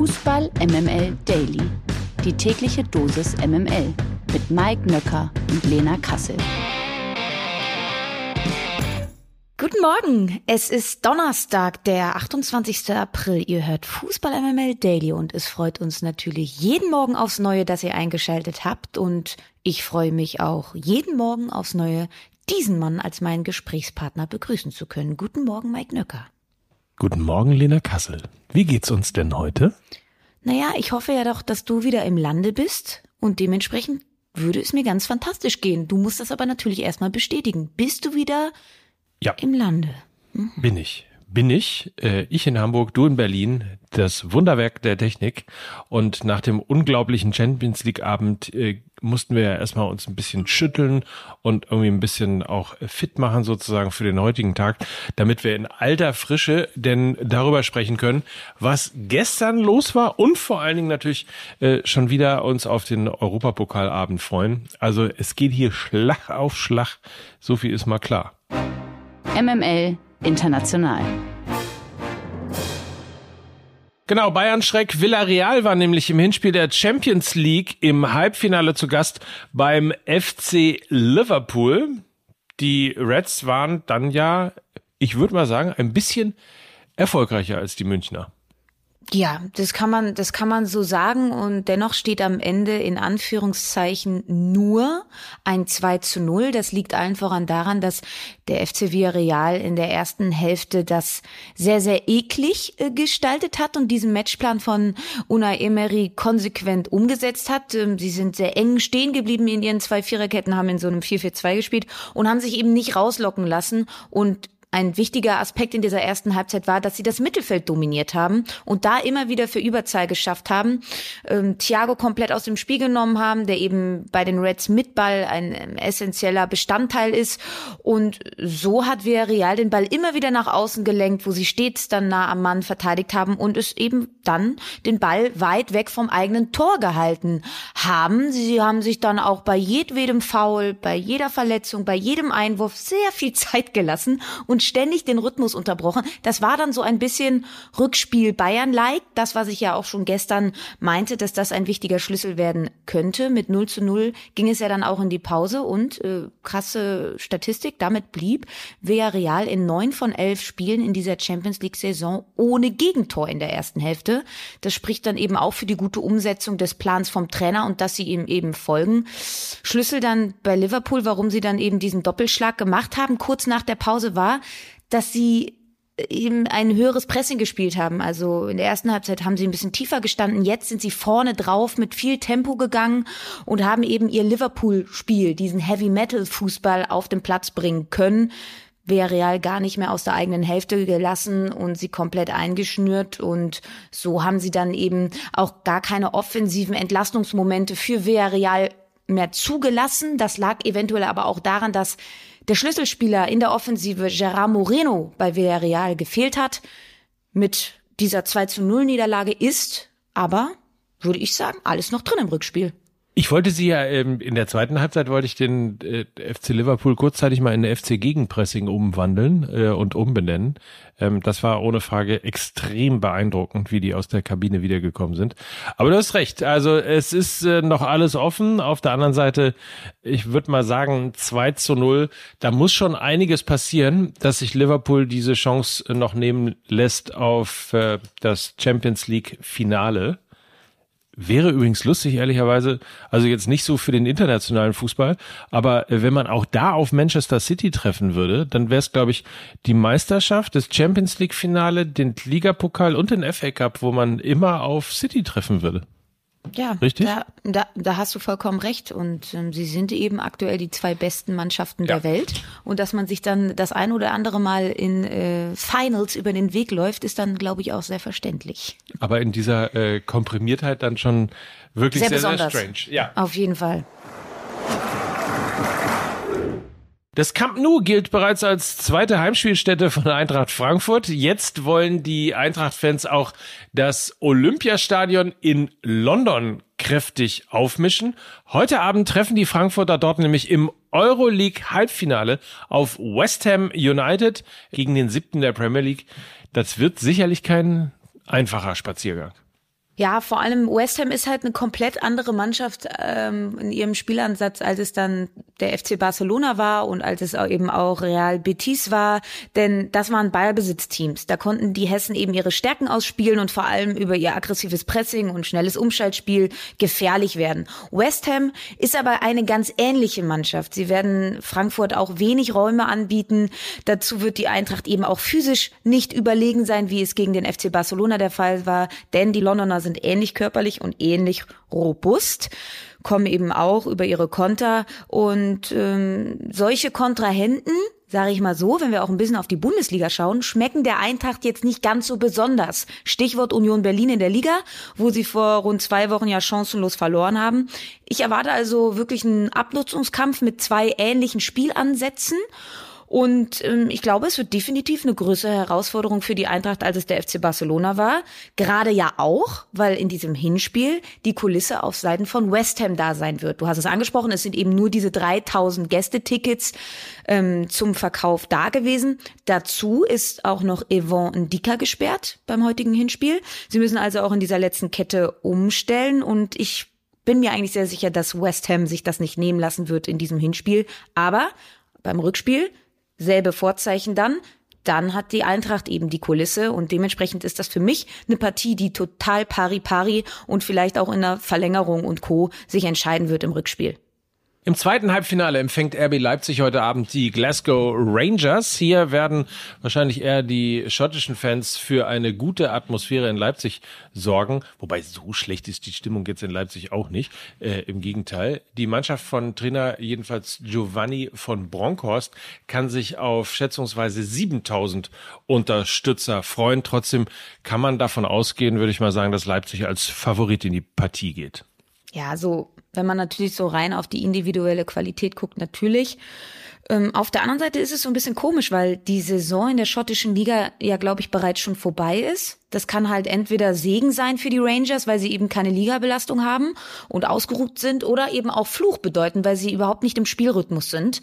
Fußball MML Daily. Die tägliche Dosis MML mit Mike Nöcker und Lena Kassel. Guten Morgen, es ist Donnerstag, der 28. April. Ihr hört Fußball MML Daily und es freut uns natürlich jeden Morgen aufs Neue, dass ihr eingeschaltet habt und ich freue mich auch jeden Morgen aufs Neue, diesen Mann als meinen Gesprächspartner begrüßen zu können. Guten Morgen, Mike Nöcker. Guten Morgen, Lena Kassel. Wie geht's uns denn heute? Naja, ich hoffe ja doch, dass du wieder im Lande bist und dementsprechend würde es mir ganz fantastisch gehen. Du musst das aber natürlich erstmal bestätigen. Bist du wieder ja. im Lande? Mhm. Bin ich. Bin ich. Äh, ich in Hamburg, du in Berlin. Das Wunderwerk der Technik. Und nach dem unglaublichen Champions League Abend äh, mussten wir ja erstmal uns ein bisschen schütteln und irgendwie ein bisschen auch fit machen sozusagen für den heutigen Tag, damit wir in alter Frische denn darüber sprechen können, was gestern los war und vor allen Dingen natürlich äh, schon wieder uns auf den Europapokalabend freuen. Also es geht hier Schlag auf Schlag, so viel ist mal klar. MML International. Genau, Bayern Schreck Villarreal war nämlich im Hinspiel der Champions League im Halbfinale zu Gast beim FC Liverpool. Die Reds waren dann ja, ich würde mal sagen, ein bisschen erfolgreicher als die Münchner. Ja, das kann man, das kann man so sagen und dennoch steht am Ende in Anführungszeichen nur ein 2 zu 0. Das liegt allen voran daran, dass der FC Villarreal in der ersten Hälfte das sehr, sehr eklig äh, gestaltet hat und diesen Matchplan von Unai Emery konsequent umgesetzt hat. Ähm, sie sind sehr eng stehen geblieben in ihren zwei Viererketten, haben in so einem 4-4-2 gespielt und haben sich eben nicht rauslocken lassen und ein wichtiger Aspekt in dieser ersten Halbzeit war, dass sie das Mittelfeld dominiert haben und da immer wieder für Überzahl geschafft haben. Ähm, Thiago komplett aus dem Spiel genommen haben, der eben bei den Reds mit Ball ein ähm, essentieller Bestandteil ist. Und so hat Villarreal den Ball immer wieder nach außen gelenkt, wo sie stets dann nah am Mann verteidigt haben und es eben dann den Ball weit weg vom eigenen Tor gehalten haben. Sie haben sich dann auch bei jedwedem Foul, bei jeder Verletzung, bei jedem Einwurf sehr viel Zeit gelassen und und ständig den Rhythmus unterbrochen. Das war dann so ein bisschen Rückspiel Bayern-like. Das, was ich ja auch schon gestern meinte, dass das ein wichtiger Schlüssel werden könnte. Mit 0 zu 0 ging es ja dann auch in die Pause und äh, krasse Statistik. Damit blieb Villarreal in neun von elf Spielen in dieser Champions League-Saison ohne Gegentor in der ersten Hälfte. Das spricht dann eben auch für die gute Umsetzung des Plans vom Trainer und dass sie ihm eben folgen. Schlüssel dann bei Liverpool, warum sie dann eben diesen Doppelschlag gemacht haben, kurz nach der Pause war, dass sie eben ein höheres Pressing gespielt haben. Also in der ersten Halbzeit haben sie ein bisschen tiefer gestanden. Jetzt sind sie vorne drauf mit viel Tempo gegangen und haben eben ihr Liverpool-Spiel, diesen Heavy-Metal-Fußball auf den Platz bringen können. Villarreal gar nicht mehr aus der eigenen Hälfte gelassen und sie komplett eingeschnürt und so haben sie dann eben auch gar keine offensiven Entlastungsmomente für Villarreal mehr zugelassen. Das lag eventuell aber auch daran, dass der Schlüsselspieler in der Offensive Gerard Moreno bei Villarreal gefehlt hat. Mit dieser 2 zu 0 Niederlage ist aber, würde ich sagen, alles noch drin im Rückspiel. Ich wollte sie ja ähm, in der zweiten Halbzeit wollte ich den äh, FC Liverpool kurzzeitig mal in FC Gegenpressing umwandeln äh, und umbenennen. Ähm, das war ohne Frage extrem beeindruckend, wie die aus der Kabine wiedergekommen sind. Aber du hast recht. Also es ist äh, noch alles offen. Auf der anderen Seite, ich würde mal sagen, 2 zu 0. Da muss schon einiges passieren, dass sich Liverpool diese Chance noch nehmen lässt auf äh, das Champions League Finale. Wäre übrigens lustig, ehrlicherweise, also jetzt nicht so für den internationalen Fußball, aber äh, wenn man auch da auf Manchester City treffen würde, dann wäre es, glaube ich, die Meisterschaft, das Champions League-Finale, den Ligapokal und den FA Cup, wo man immer auf City treffen würde. Ja, richtig. Da, da, da hast du vollkommen recht. Und ähm, sie sind eben aktuell die zwei besten Mannschaften ja. der Welt. Und dass man sich dann das ein oder andere Mal in äh, Finals über den Weg läuft, ist dann, glaube ich, auch sehr verständlich. Aber in dieser äh, Komprimiertheit dann schon wirklich sehr, sehr, sehr strange. Ja. Auf jeden Fall. Das Camp Nou gilt bereits als zweite Heimspielstätte von Eintracht Frankfurt. Jetzt wollen die Eintracht-Fans auch das Olympiastadion in London kräftig aufmischen. Heute Abend treffen die Frankfurter dort nämlich im Euroleague Halbfinale auf West Ham United gegen den siebten der Premier League. Das wird sicherlich kein einfacher Spaziergang. Ja, vor allem West Ham ist halt eine komplett andere Mannschaft ähm, in ihrem Spielansatz, als es dann der FC Barcelona war und als es auch eben auch Real Betis war. Denn das waren Ballbesitzteams. Da konnten die Hessen eben ihre Stärken ausspielen und vor allem über ihr aggressives Pressing und schnelles Umschaltspiel gefährlich werden. West Ham ist aber eine ganz ähnliche Mannschaft. Sie werden Frankfurt auch wenig Räume anbieten. Dazu wird die Eintracht eben auch physisch nicht überlegen sein, wie es gegen den FC Barcelona der Fall war. Denn die Londoner sind sind ähnlich körperlich und ähnlich robust kommen eben auch über ihre Konter und ähm, solche Kontrahenten, sage ich mal so, wenn wir auch ein bisschen auf die Bundesliga schauen, schmecken der Eintracht jetzt nicht ganz so besonders. Stichwort Union Berlin in der Liga, wo sie vor rund zwei Wochen ja chancenlos verloren haben. Ich erwarte also wirklich einen Abnutzungskampf mit zwei ähnlichen Spielansätzen und ähm, ich glaube, es wird definitiv eine größere Herausforderung für die Eintracht, als es der FC Barcelona war. Gerade ja auch, weil in diesem Hinspiel die Kulisse auf Seiten von West Ham da sein wird. Du hast es angesprochen, es sind eben nur diese 3000 Gästetickets ähm, zum Verkauf da gewesen. Dazu ist auch noch Yvonne Ndika gesperrt beim heutigen Hinspiel. Sie müssen also auch in dieser letzten Kette umstellen und ich bin mir eigentlich sehr sicher, dass West Ham sich das nicht nehmen lassen wird in diesem Hinspiel. Aber beim Rückspiel selbe Vorzeichen dann, dann hat die Eintracht eben die Kulisse und dementsprechend ist das für mich eine Partie, die total pari-pari und vielleicht auch in der Verlängerung und Co. sich entscheiden wird im Rückspiel. Im zweiten Halbfinale empfängt RB Leipzig heute Abend die Glasgow Rangers. Hier werden wahrscheinlich eher die schottischen Fans für eine gute Atmosphäre in Leipzig sorgen. Wobei so schlecht ist die Stimmung jetzt in Leipzig auch nicht. Äh, Im Gegenteil. Die Mannschaft von Trainer, jedenfalls Giovanni von Bronckhorst, kann sich auf schätzungsweise 7000 Unterstützer freuen. Trotzdem kann man davon ausgehen, würde ich mal sagen, dass Leipzig als Favorit in die Partie geht. Ja, so wenn man natürlich so rein auf die individuelle Qualität guckt, natürlich. Ähm, auf der anderen Seite ist es so ein bisschen komisch, weil die Saison in der schottischen Liga ja, glaube ich, bereits schon vorbei ist. Das kann halt entweder Segen sein für die Rangers, weil sie eben keine Ligabelastung haben und ausgeruht sind, oder eben auch Fluch bedeuten, weil sie überhaupt nicht im Spielrhythmus sind.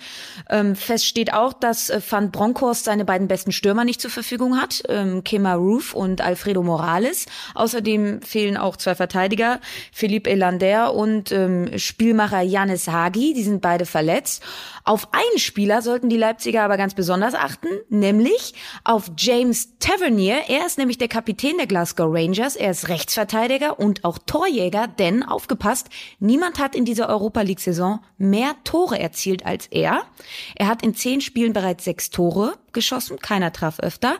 Ähm, fest steht auch, dass äh, Van Bronckhorst seine beiden besten Stürmer nicht zur Verfügung hat, ähm, Kema Roof und Alfredo Morales. Außerdem fehlen auch zwei Verteidiger, Philippe Elander und ähm, Spielmacher Janis Hagi, die sind beide verletzt. Auf einen Spieler sollten die Leipziger aber ganz besonders achten, nämlich auf James Tavernier. Er ist nämlich der Kapitän Kapitän der Glasgow Rangers. Er ist Rechtsverteidiger und auch Torjäger, denn aufgepasst, niemand hat in dieser Europa League Saison mehr Tore erzielt als er. Er hat in zehn Spielen bereits sechs Tore geschossen, keiner traf öfter.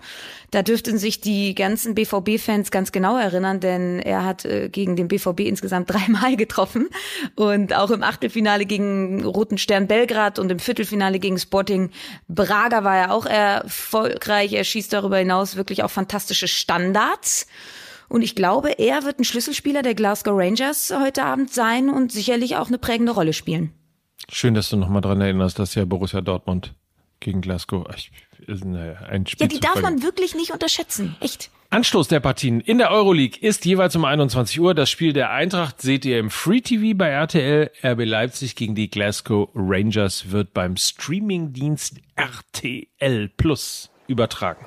Da dürften sich die ganzen BVB-Fans ganz genau erinnern, denn er hat äh, gegen den BVB insgesamt dreimal getroffen und auch im Achtelfinale gegen Roten Stern Belgrad und im Viertelfinale gegen Sporting Braga war er auch erfolgreich. Er schießt darüber hinaus wirklich auch fantastische Standards. Und ich glaube, er wird ein Schlüsselspieler der Glasgow Rangers heute Abend sein und sicherlich auch eine prägende Rolle spielen. Schön, dass du nochmal dran erinnerst, dass ja Borussia Dortmund gegen Glasgow ich, ein Spiel. Ja, die darf man wirklich nicht unterschätzen. Echt. Anstoß der Partien in der Euroleague ist jeweils um 21 Uhr. Das Spiel der Eintracht seht ihr im Free TV bei RTL. RB Leipzig gegen die Glasgow Rangers wird beim Streamingdienst RTL Plus übertragen.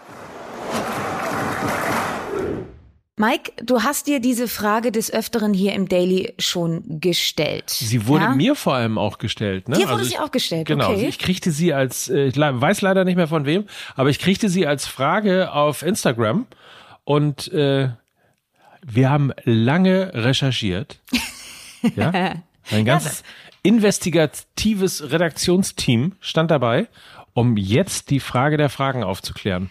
Mike, du hast dir diese Frage des Öfteren hier im Daily schon gestellt. Sie wurde ja? mir vor allem auch gestellt. Ne? Dir wurde also ich, sie auch gestellt, Genau, okay. ich kriegte sie als, äh, ich weiß leider nicht mehr von wem, aber ich kriegte sie als Frage auf Instagram und äh, wir haben lange recherchiert. ja, ein ganz investigatives Redaktionsteam stand dabei, um jetzt die Frage der Fragen aufzuklären.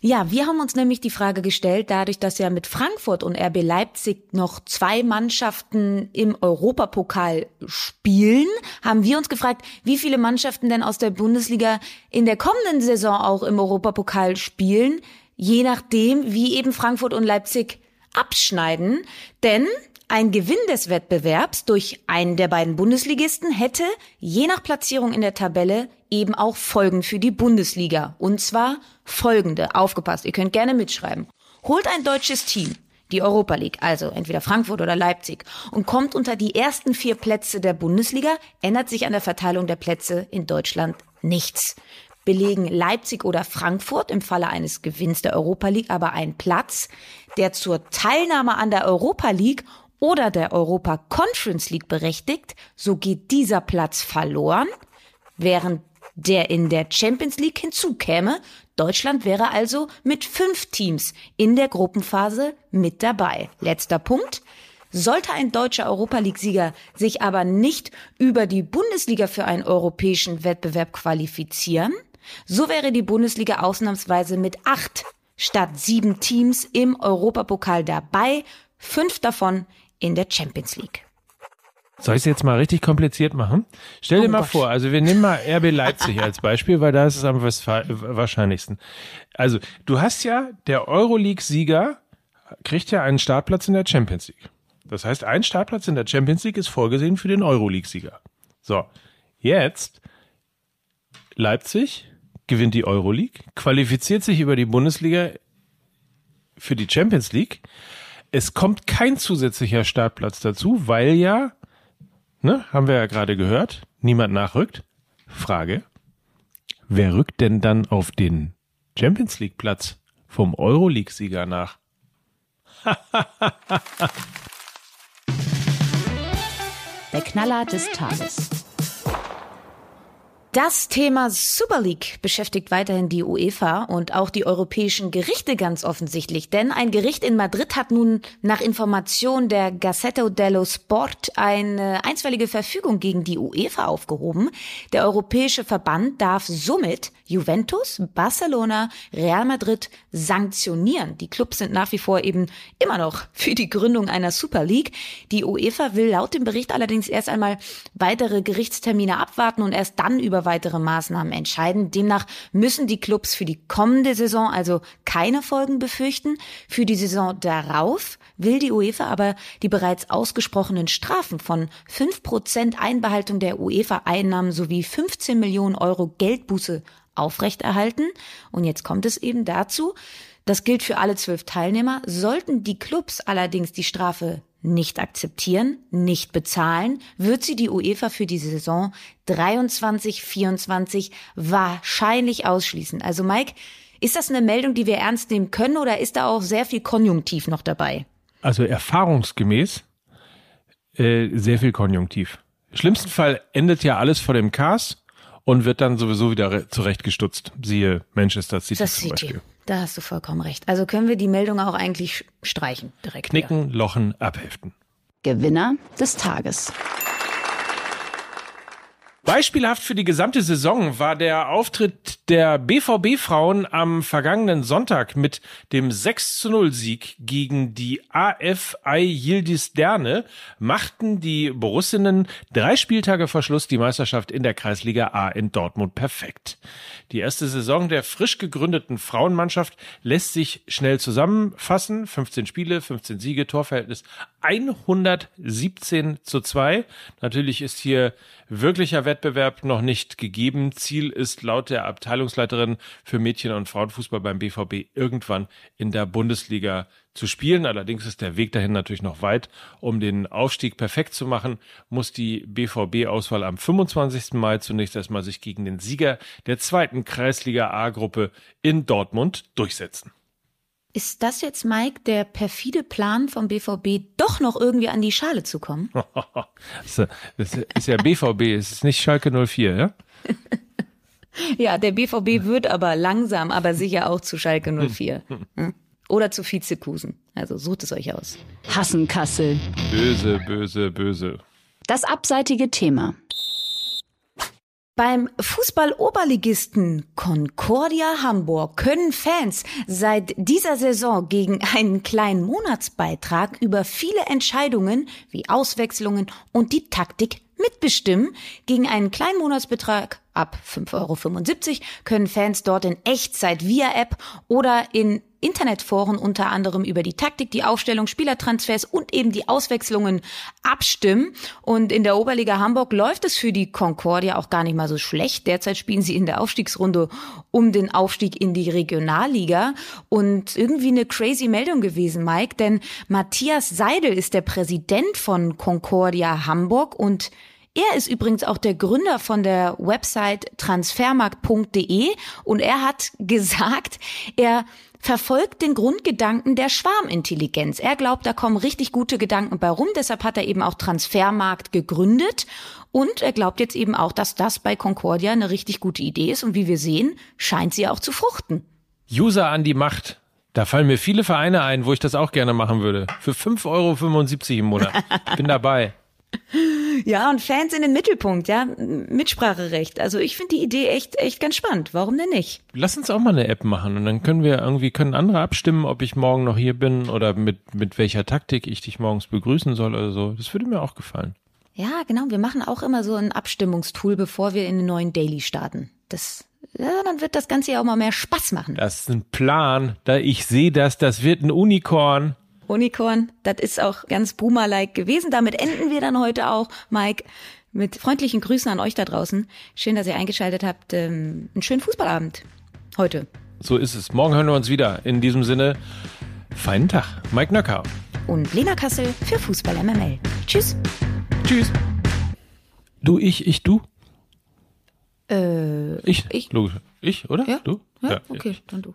Ja, wir haben uns nämlich die Frage gestellt, dadurch, dass ja mit Frankfurt und RB Leipzig noch zwei Mannschaften im Europapokal spielen, haben wir uns gefragt, wie viele Mannschaften denn aus der Bundesliga in der kommenden Saison auch im Europapokal spielen, je nachdem, wie eben Frankfurt und Leipzig abschneiden. Denn ein Gewinn des Wettbewerbs durch einen der beiden Bundesligisten hätte, je nach Platzierung in der Tabelle, eben auch Folgen für die Bundesliga. Und zwar folgende. Aufgepasst, ihr könnt gerne mitschreiben. Holt ein deutsches Team die Europa League, also entweder Frankfurt oder Leipzig, und kommt unter die ersten vier Plätze der Bundesliga, ändert sich an der Verteilung der Plätze in Deutschland nichts. belegen Leipzig oder Frankfurt im Falle eines Gewinns der Europa League aber einen Platz, der zur Teilnahme an der Europa League oder der Europa Conference League berechtigt, so geht dieser Platz verloren, während der in der Champions League hinzukäme. Deutschland wäre also mit fünf Teams in der Gruppenphase mit dabei. Letzter Punkt. Sollte ein deutscher Europa League-Sieger sich aber nicht über die Bundesliga für einen europäischen Wettbewerb qualifizieren, so wäre die Bundesliga ausnahmsweise mit acht statt sieben Teams im Europapokal dabei, fünf davon in der Champions League. Soll ich es jetzt mal richtig kompliziert machen? Stell dir oh mal Gott. vor, also wir nehmen mal RB Leipzig als Beispiel, weil da ist es am wahrscheinlichsten. Also du hast ja, der Euroleague-Sieger kriegt ja einen Startplatz in der Champions League. Das heißt, ein Startplatz in der Champions League ist vorgesehen für den Euroleague-Sieger. So, jetzt Leipzig gewinnt die Euroleague, qualifiziert sich über die Bundesliga für die Champions League. Es kommt kein zusätzlicher Startplatz dazu, weil ja Ne? Haben wir ja gerade gehört. Niemand nachrückt. Frage. Wer rückt denn dann auf den Champions League Platz vom Euroleague-Sieger nach? Der Knaller des Tages. Das Thema Super League beschäftigt weiterhin die UEFA und auch die europäischen Gerichte ganz offensichtlich, denn ein Gericht in Madrid hat nun nach Information der Gazzetta dello Sport eine einstweilige Verfügung gegen die UEFA aufgehoben. Der europäische Verband darf somit Juventus, Barcelona, Real Madrid sanktionieren. Die Clubs sind nach wie vor eben immer noch für die Gründung einer Super League. Die UEFA will laut dem Bericht allerdings erst einmal weitere Gerichtstermine abwarten und erst dann über weitere Maßnahmen entscheiden. Demnach müssen die Clubs für die kommende Saison also keine Folgen befürchten. Für die Saison darauf will die UEFA aber die bereits ausgesprochenen Strafen von 5% Einbehaltung der UEFA-Einnahmen sowie 15 Millionen Euro Geldbuße aufrechterhalten. Und jetzt kommt es eben dazu, das gilt für alle zwölf Teilnehmer. Sollten die Clubs allerdings die Strafe nicht akzeptieren, nicht bezahlen, wird sie die UEFA für die Saison 23, 24 wahrscheinlich ausschließen. Also Mike, ist das eine Meldung, die wir ernst nehmen können oder ist da auch sehr viel Konjunktiv noch dabei? Also erfahrungsgemäß äh, sehr viel Konjunktiv. Im schlimmsten Fall endet ja alles vor dem Cast und wird dann sowieso wieder zurechtgestutzt. Siehe Manchester City das zum Beispiel. Da hast du vollkommen recht. Also können wir die Meldung auch eigentlich streichen direkt. Knicken, wieder. lochen, abheften. Gewinner des Tages. Beispielhaft für die gesamte Saison war der Auftritt der BVB-Frauen am vergangenen Sonntag mit dem 6 zu 0 Sieg gegen die AFI Yildiz Derne machten die Borussinnen drei Spieltage vor Schluss die Meisterschaft in der Kreisliga A in Dortmund perfekt. Die erste Saison der frisch gegründeten Frauenmannschaft lässt sich schnell zusammenfassen. 15 Spiele, 15 Siege, Torverhältnis 117 zu 2. Natürlich ist hier wirklicher Wettbewerb noch nicht gegeben. Ziel ist laut der Abteilungsleiterin für Mädchen- und Frauenfußball beim BVB irgendwann in der Bundesliga zu spielen. Allerdings ist der Weg dahin natürlich noch weit. Um den Aufstieg perfekt zu machen, muss die BVB-Auswahl am 25. Mai zunächst erstmal sich gegen den Sieger der zweiten Kreisliga A-Gruppe in Dortmund durchsetzen. Ist das jetzt, Mike, der perfide Plan vom BVB, doch noch irgendwie an die Schale zu kommen? das ist ja BVB, es ist nicht Schalke 04, ja? ja, der BVB wird aber langsam, aber sicher auch zu Schalke 04. Hm? Oder zu Vizekusen. Also sucht es euch aus. Hassen Kassel. Böse, böse, böse. Das abseitige Thema. Beim Fußball-Oberligisten Concordia Hamburg können Fans seit dieser Saison gegen einen kleinen Monatsbeitrag über viele Entscheidungen wie Auswechslungen und die Taktik mitbestimmen. Gegen einen kleinen Monatsbetrag ab 5,75 Euro können Fans dort in Echtzeit via App oder in Internetforen unter anderem über die Taktik, die Aufstellung, Spielertransfers und eben die Auswechslungen abstimmen. Und in der Oberliga Hamburg läuft es für die Concordia auch gar nicht mal so schlecht. Derzeit spielen sie in der Aufstiegsrunde um den Aufstieg in die Regionalliga. Und irgendwie eine crazy Meldung gewesen, Mike, denn Matthias Seidel ist der Präsident von Concordia Hamburg und Er ist übrigens auch der Gründer von der Website transfermarkt.de und er hat gesagt, er verfolgt den Grundgedanken der Schwarmintelligenz. Er glaubt, da kommen richtig gute Gedanken bei rum. Deshalb hat er eben auch Transfermarkt gegründet. Und er glaubt jetzt eben auch, dass das bei Concordia eine richtig gute Idee ist. Und wie wir sehen, scheint sie auch zu fruchten. User an die Macht. Da fallen mir viele Vereine ein, wo ich das auch gerne machen würde. Für 5,75 Euro im Monat. Bin dabei. Ja, und Fans in den Mittelpunkt, ja. Mitspracherecht. Also ich finde die Idee echt, echt ganz spannend. Warum denn nicht? Lass uns auch mal eine App machen und dann können wir irgendwie, können andere abstimmen, ob ich morgen noch hier bin oder mit, mit welcher Taktik ich dich morgens begrüßen soll oder so. Das würde mir auch gefallen. Ja, genau. Wir machen auch immer so ein Abstimmungstool, bevor wir in den neuen Daily starten. Das ja, dann wird das Ganze ja auch mal mehr Spaß machen. Das ist ein Plan. Da ich sehe das, das wird ein Unikorn. Unikorn, das ist auch ganz Boomer-like gewesen. Damit enden wir dann heute auch, Mike. Mit freundlichen Grüßen an euch da draußen. Schön, dass ihr eingeschaltet habt. Ähm, einen schönen Fußballabend heute. So ist es. Morgen hören wir uns wieder. In diesem Sinne, feinen Tag. Mike Nöcker. Und Lena Kassel für Fußball MML. Tschüss. Tschüss. Du, ich, ich, du. Äh, Ich, Ich? Logisch. Ich, oder? Ja? Du? Ja, okay, dann du.